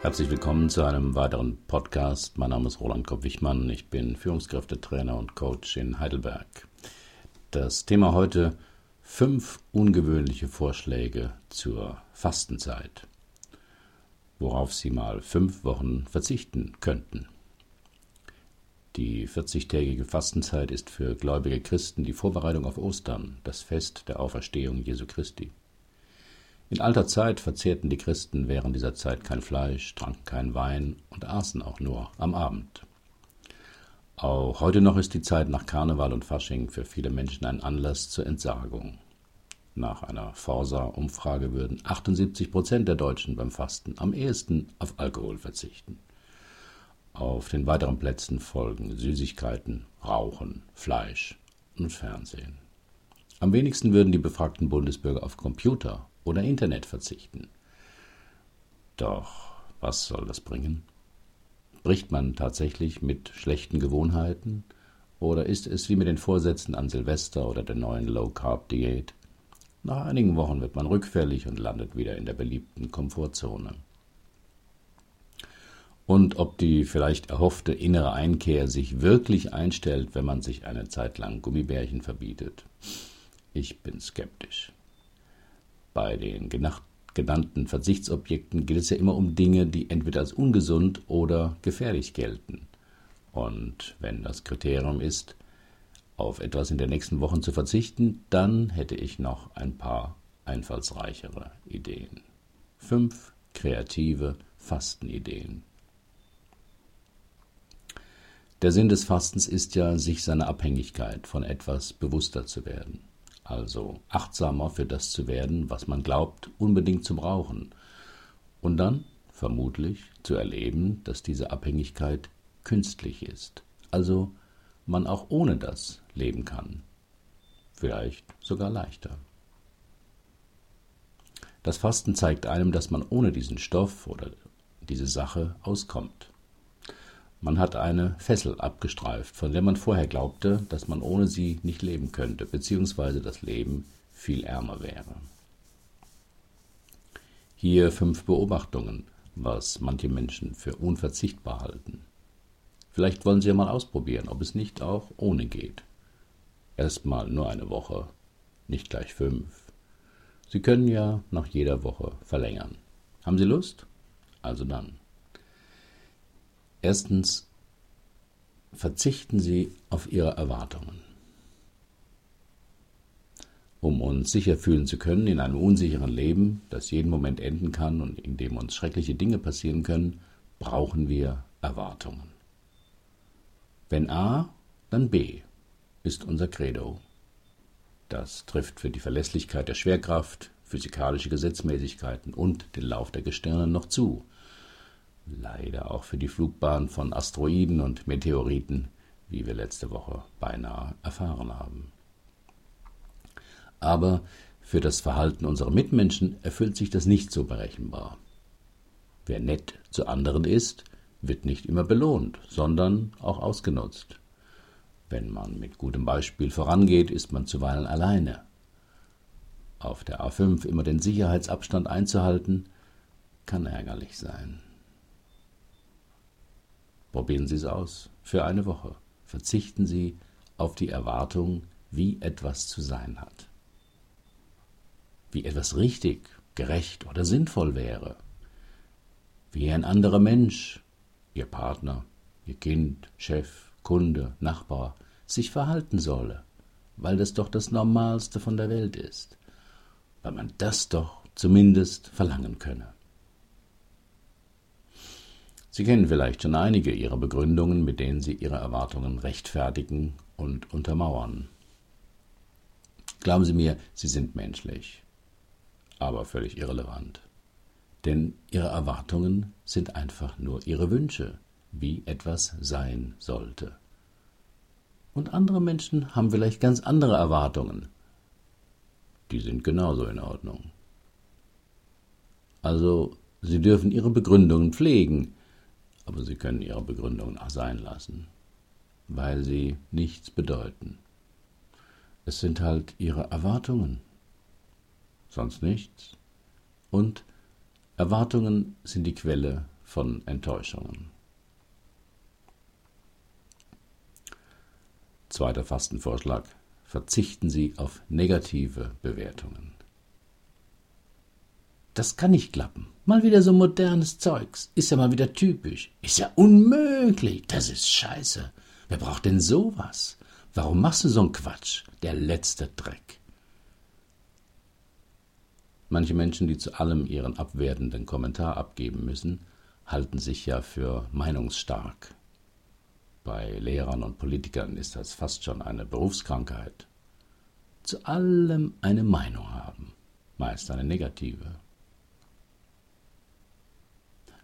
Herzlich willkommen zu einem weiteren Podcast. Mein Name ist Roland Kopp-Wichmann. Ich bin Führungskräftetrainer und Coach in Heidelberg. Das Thema heute fünf ungewöhnliche Vorschläge zur Fastenzeit, worauf Sie mal fünf Wochen verzichten könnten. Die 40-tägige Fastenzeit ist für gläubige Christen die Vorbereitung auf Ostern, das Fest der Auferstehung Jesu Christi. In alter Zeit verzehrten die Christen während dieser Zeit kein Fleisch, tranken keinen Wein und aßen auch nur am Abend. Auch heute noch ist die Zeit nach Karneval und Fasching für viele Menschen ein Anlass zur Entsagung. Nach einer Forsa-Umfrage würden 78 Prozent der Deutschen beim Fasten am ehesten auf Alkohol verzichten. Auf den weiteren Plätzen folgen Süßigkeiten, Rauchen, Fleisch und Fernsehen. Am wenigsten würden die befragten Bundesbürger auf Computer oder Internet verzichten. Doch was soll das bringen? Bricht man tatsächlich mit schlechten Gewohnheiten oder ist es wie mit den Vorsätzen an Silvester oder der neuen Low-Carb-Diät? Nach einigen Wochen wird man rückfällig und landet wieder in der beliebten Komfortzone. Und ob die vielleicht erhoffte innere Einkehr sich wirklich einstellt, wenn man sich eine Zeit lang Gummibärchen verbietet, ich bin skeptisch. Bei den genannten Verzichtsobjekten geht es ja immer um Dinge, die entweder als ungesund oder gefährlich gelten. Und wenn das Kriterium ist, auf etwas in den nächsten Wochen zu verzichten, dann hätte ich noch ein paar einfallsreichere Ideen. Fünf kreative Fastenideen. Der Sinn des Fastens ist ja, sich seiner Abhängigkeit von etwas bewusster zu werden also achtsamer für das zu werden, was man glaubt, unbedingt zu brauchen, und dann vermutlich zu erleben, dass diese Abhängigkeit künstlich ist, also man auch ohne das leben kann, vielleicht sogar leichter. Das Fasten zeigt einem, dass man ohne diesen Stoff oder diese Sache auskommt. Man hat eine Fessel abgestreift, von der man vorher glaubte, dass man ohne sie nicht leben könnte, beziehungsweise das Leben viel ärmer wäre. Hier fünf Beobachtungen, was manche Menschen für unverzichtbar halten. Vielleicht wollen Sie ja mal ausprobieren, ob es nicht auch ohne geht. Erstmal nur eine Woche, nicht gleich fünf. Sie können ja nach jeder Woche verlängern. Haben Sie Lust? Also dann. Erstens verzichten Sie auf Ihre Erwartungen. Um uns sicher fühlen zu können in einem unsicheren Leben, das jeden Moment enden kann und in dem uns schreckliche Dinge passieren können, brauchen wir Erwartungen. Wenn A, dann B ist unser Credo. Das trifft für die Verlässlichkeit der Schwerkraft, physikalische Gesetzmäßigkeiten und den Lauf der Gestirne noch zu, Leider auch für die Flugbahn von Asteroiden und Meteoriten, wie wir letzte Woche beinahe erfahren haben. Aber für das Verhalten unserer Mitmenschen erfüllt sich das nicht so berechenbar. Wer nett zu anderen ist, wird nicht immer belohnt, sondern auch ausgenutzt. Wenn man mit gutem Beispiel vorangeht, ist man zuweilen alleine. Auf der A5 immer den Sicherheitsabstand einzuhalten, kann ärgerlich sein. Probieren Sie es aus. Für eine Woche. Verzichten Sie auf die Erwartung, wie etwas zu sein hat. Wie etwas richtig, gerecht oder sinnvoll wäre. Wie ein anderer Mensch, Ihr Partner, Ihr Kind, Chef, Kunde, Nachbar, sich verhalten solle, weil das doch das Normalste von der Welt ist, weil man das doch zumindest verlangen könne. Sie kennen vielleicht schon einige Ihrer Begründungen, mit denen Sie Ihre Erwartungen rechtfertigen und untermauern. Glauben Sie mir, sie sind menschlich, aber völlig irrelevant. Denn Ihre Erwartungen sind einfach nur Ihre Wünsche, wie etwas sein sollte. Und andere Menschen haben vielleicht ganz andere Erwartungen. Die sind genauso in Ordnung. Also, Sie dürfen Ihre Begründungen pflegen, aber Sie können Ihre Begründungen auch sein lassen, weil sie nichts bedeuten. Es sind halt Ihre Erwartungen, sonst nichts. Und Erwartungen sind die Quelle von Enttäuschungen. Zweiter Fastenvorschlag. Verzichten Sie auf negative Bewertungen. Das kann nicht klappen. Mal wieder so modernes Zeugs. Ist ja mal wieder typisch. Ist ja unmöglich. Das ist scheiße. Wer braucht denn sowas? Warum machst du so einen Quatsch? Der letzte Dreck. Manche Menschen, die zu allem ihren abwertenden Kommentar abgeben müssen, halten sich ja für meinungsstark. Bei Lehrern und Politikern ist das fast schon eine Berufskrankheit. Zu allem eine Meinung haben, meist eine negative.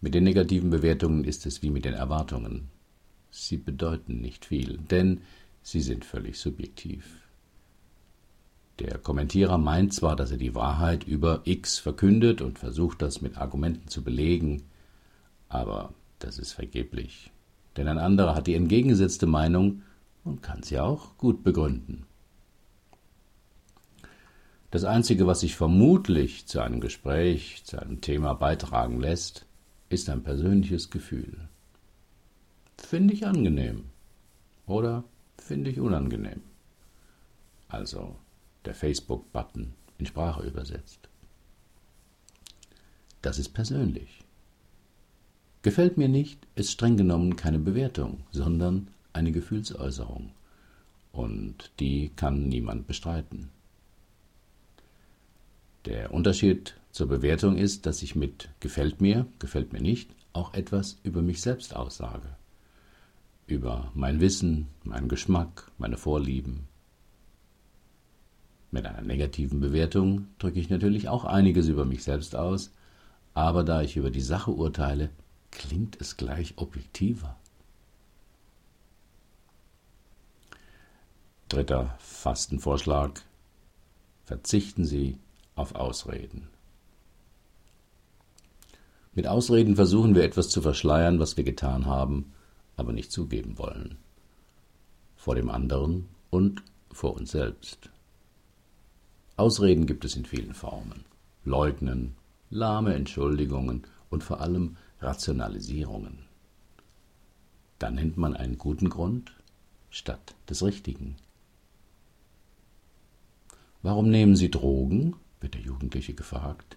Mit den negativen Bewertungen ist es wie mit den Erwartungen. Sie bedeuten nicht viel, denn sie sind völlig subjektiv. Der Kommentierer meint zwar, dass er die Wahrheit über X verkündet und versucht, das mit Argumenten zu belegen, aber das ist vergeblich, denn ein anderer hat die entgegengesetzte Meinung und kann sie auch gut begründen. Das Einzige, was sich vermutlich zu einem Gespräch, zu einem Thema beitragen lässt, ist ein persönliches Gefühl. Finde ich angenehm oder finde ich unangenehm. Also der Facebook-Button in Sprache übersetzt. Das ist persönlich. Gefällt mir nicht, ist streng genommen keine Bewertung, sondern eine Gefühlsäußerung. Und die kann niemand bestreiten. Der Unterschied zur Bewertung ist, dass ich mit gefällt mir, gefällt mir nicht auch etwas über mich selbst aussage. Über mein Wissen, meinen Geschmack, meine Vorlieben. Mit einer negativen Bewertung drücke ich natürlich auch einiges über mich selbst aus, aber da ich über die Sache urteile, klingt es gleich objektiver. Dritter Fastenvorschlag. Verzichten Sie auf Ausreden. Mit Ausreden versuchen wir etwas zu verschleiern, was wir getan haben, aber nicht zugeben wollen. Vor dem anderen und vor uns selbst. Ausreden gibt es in vielen Formen. Leugnen, lahme Entschuldigungen und vor allem Rationalisierungen. Da nennt man einen guten Grund statt des richtigen. Warum nehmen Sie Drogen? wird der Jugendliche gefragt.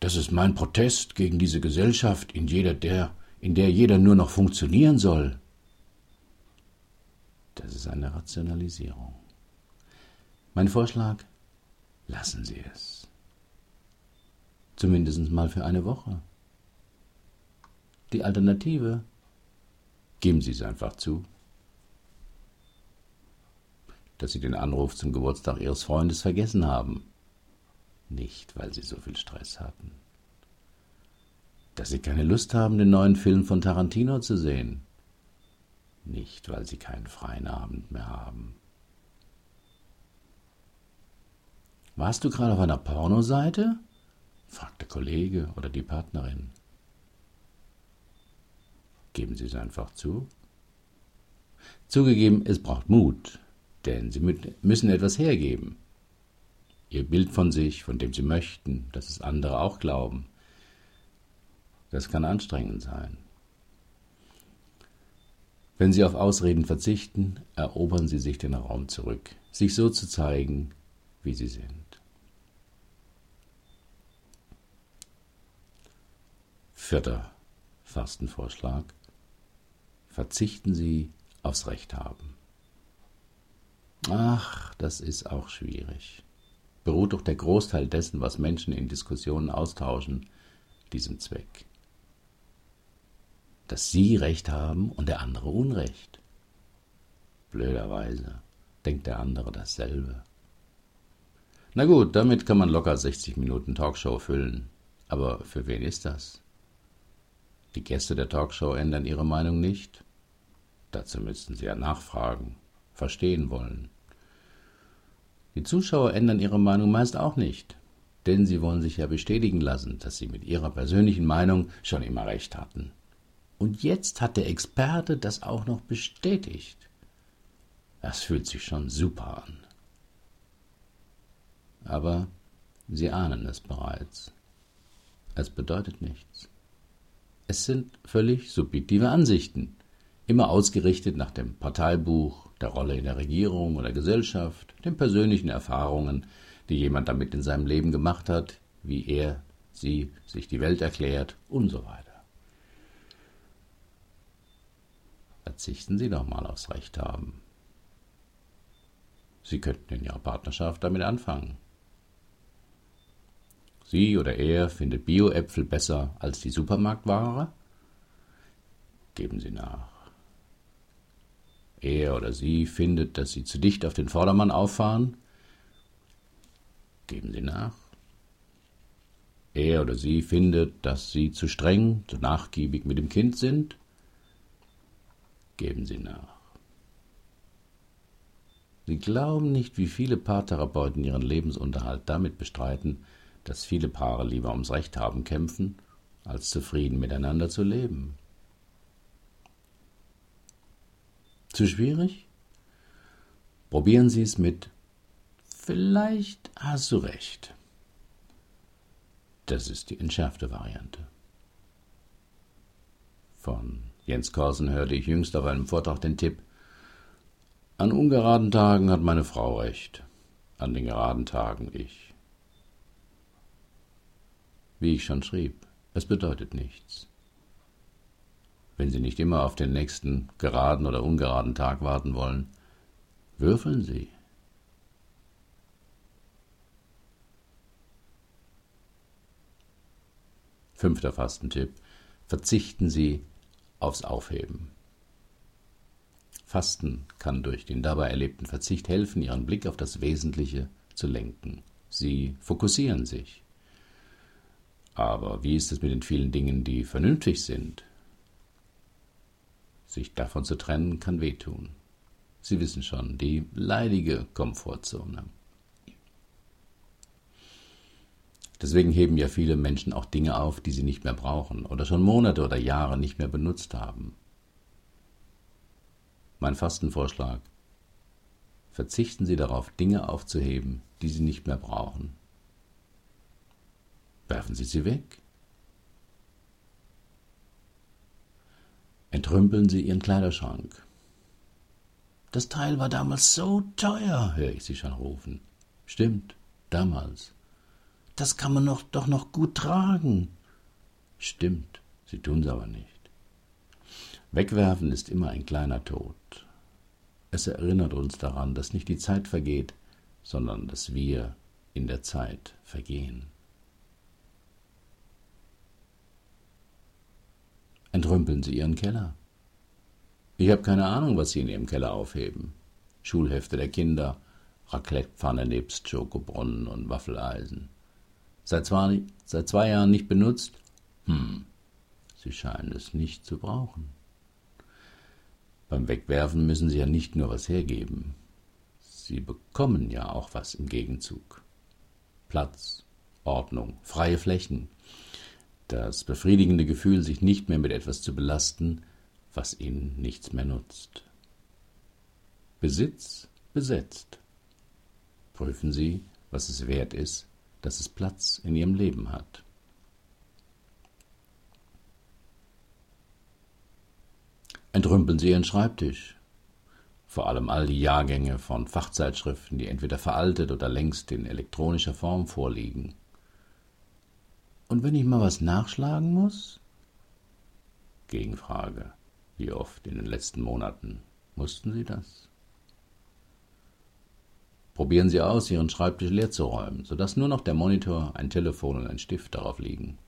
Das ist mein Protest gegen diese Gesellschaft, in, jeder der, in der jeder nur noch funktionieren soll. Das ist eine Rationalisierung. Mein Vorschlag, lassen Sie es. Zumindest mal für eine Woche. Die Alternative, geben Sie es einfach zu. Dass Sie den Anruf zum Geburtstag Ihres Freundes vergessen haben nicht, weil sie so viel Stress hatten. Dass sie keine Lust haben, den neuen Film von Tarantino zu sehen. Nicht, weil sie keinen freien Abend mehr haben. Warst du gerade auf einer Pornoseite? fragt der Kollege oder die Partnerin. Geben Sie es einfach zu. Zugegeben, es braucht Mut, denn Sie müssen etwas hergeben ihr Bild von sich, von dem sie möchten, dass es andere auch glauben. Das kann anstrengend sein. Wenn sie auf Ausreden verzichten, erobern sie sich den Raum zurück, sich so zu zeigen, wie sie sind. Vierter Fastenvorschlag. Verzichten Sie aufs Recht haben. Ach, das ist auch schwierig beruht doch der Großteil dessen, was Menschen in Diskussionen austauschen, diesem Zweck. Dass sie Recht haben und der andere Unrecht. Blöderweise denkt der andere dasselbe. Na gut, damit kann man locker 60 Minuten Talkshow füllen. Aber für wen ist das? Die Gäste der Talkshow ändern ihre Meinung nicht. Dazu müssten sie ja nachfragen, verstehen wollen. Die Zuschauer ändern ihre Meinung meist auch nicht, denn sie wollen sich ja bestätigen lassen, dass sie mit ihrer persönlichen Meinung schon immer recht hatten. Und jetzt hat der Experte das auch noch bestätigt. Das fühlt sich schon super an. Aber sie ahnen es bereits. Es bedeutet nichts. Es sind völlig subjektive Ansichten, immer ausgerichtet nach dem Parteibuch, der Rolle in der Regierung oder Gesellschaft, den persönlichen Erfahrungen, die jemand damit in seinem Leben gemacht hat, wie er, sie sich die Welt erklärt und so weiter. Verzichten Sie doch mal aufs Recht haben. Sie könnten in Ihrer Partnerschaft damit anfangen. Sie oder er findet Bio-Äpfel besser als die Supermarktware? Geben Sie nach. Er oder sie findet, dass Sie zu dicht auf den Vordermann auffahren? Geben Sie nach. Er oder sie findet, dass Sie zu streng, zu nachgiebig mit dem Kind sind? Geben Sie nach. Sie glauben nicht, wie viele Paartherapeuten ihren Lebensunterhalt damit bestreiten, dass viele Paare lieber ums Recht haben kämpfen, als zufrieden miteinander zu leben. Zu schwierig? Probieren Sie es mit Vielleicht hast du recht. Das ist die entschärfte Variante. Von Jens Korsen hörte ich jüngst auf einem Vortrag den Tipp An ungeraden Tagen hat meine Frau recht, an den geraden Tagen ich. Wie ich schon schrieb, es bedeutet nichts. Wenn Sie nicht immer auf den nächsten geraden oder ungeraden Tag warten wollen, würfeln Sie. Fünfter Fastentipp. Verzichten Sie aufs Aufheben. Fasten kann durch den dabei erlebten Verzicht helfen, Ihren Blick auf das Wesentliche zu lenken. Sie fokussieren sich. Aber wie ist es mit den vielen Dingen, die vernünftig sind? Sich davon zu trennen, kann wehtun. Sie wissen schon, die leidige Komfortzone. Deswegen heben ja viele Menschen auch Dinge auf, die sie nicht mehr brauchen oder schon Monate oder Jahre nicht mehr benutzt haben. Mein Fastenvorschlag. Verzichten Sie darauf, Dinge aufzuheben, die Sie nicht mehr brauchen. Werfen Sie sie weg. Entrümpeln Sie Ihren Kleiderschrank. Das Teil war damals so teuer, höre ich Sie schon rufen. Stimmt, damals. Das kann man noch, doch noch gut tragen. Stimmt, Sie tun's aber nicht. Wegwerfen ist immer ein kleiner Tod. Es erinnert uns daran, dass nicht die Zeit vergeht, sondern dass wir in der Zeit vergehen. Entrümpeln Sie Ihren Keller. Ich habe keine Ahnung, was Sie in Ihrem Keller aufheben. Schulhefte der Kinder, Raclettepfanne nebst Schokobrunnen und Waffeleisen. Seit zwei, seit zwei Jahren nicht benutzt? Hm, Sie scheinen es nicht zu brauchen. Beim Wegwerfen müssen Sie ja nicht nur was hergeben. Sie bekommen ja auch was im Gegenzug. Platz, Ordnung, freie Flächen, das befriedigende Gefühl, sich nicht mehr mit etwas zu belasten, was ihnen nichts mehr nutzt. Besitz besetzt. Prüfen Sie, was es wert ist, dass es Platz in Ihrem Leben hat. Entrümpeln Sie Ihren Schreibtisch. Vor allem all die Jahrgänge von Fachzeitschriften, die entweder veraltet oder längst in elektronischer Form vorliegen. Und wenn ich mal was nachschlagen muss? Gegenfrage. Wie oft in den letzten Monaten mussten Sie das? Probieren Sie aus, Ihren Schreibtisch leer zu räumen, sodass nur noch der Monitor, ein Telefon und ein Stift darauf liegen.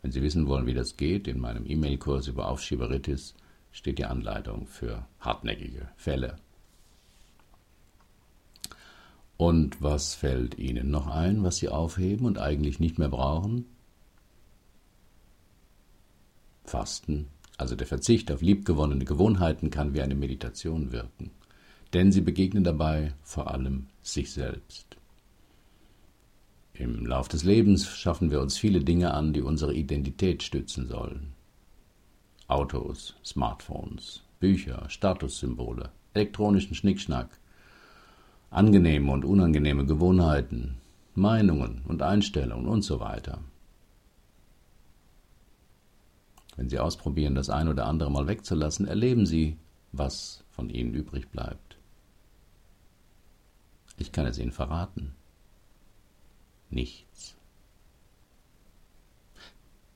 Wenn Sie wissen wollen, wie das geht, in meinem E-Mail-Kurs über Aufschieberitis steht die Anleitung für hartnäckige Fälle. Und was fällt Ihnen noch ein, was Sie aufheben und eigentlich nicht mehr brauchen? Fasten, also der Verzicht auf liebgewonnene Gewohnheiten, kann wie eine Meditation wirken, denn sie begegnen dabei vor allem sich selbst. Im Lauf des Lebens schaffen wir uns viele Dinge an, die unsere Identität stützen sollen. Autos, Smartphones, Bücher, Statussymbole, elektronischen Schnickschnack, angenehme und unangenehme Gewohnheiten, Meinungen und Einstellungen und so weiter. Wenn Sie ausprobieren, das ein oder andere mal wegzulassen, erleben Sie, was von Ihnen übrig bleibt. Ich kann es Ihnen verraten. Nichts.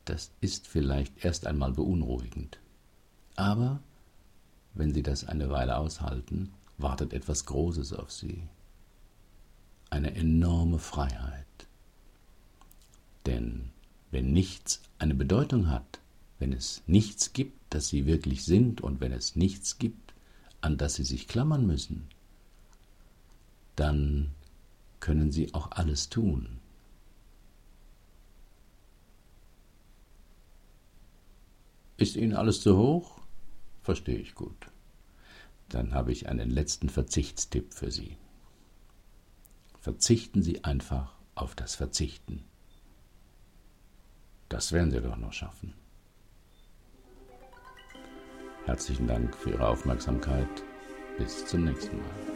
Das ist vielleicht erst einmal beunruhigend. Aber wenn Sie das eine Weile aushalten, wartet etwas Großes auf Sie. Eine enorme Freiheit. Denn wenn nichts eine Bedeutung hat, wenn es nichts gibt, das Sie wirklich sind und wenn es nichts gibt, an das Sie sich klammern müssen, dann können Sie auch alles tun. Ist Ihnen alles zu hoch? Verstehe ich gut. Dann habe ich einen letzten Verzichtstipp für Sie. Verzichten Sie einfach auf das Verzichten. Das werden Sie doch noch schaffen. Herzlichen Dank für Ihre Aufmerksamkeit. Bis zum nächsten Mal.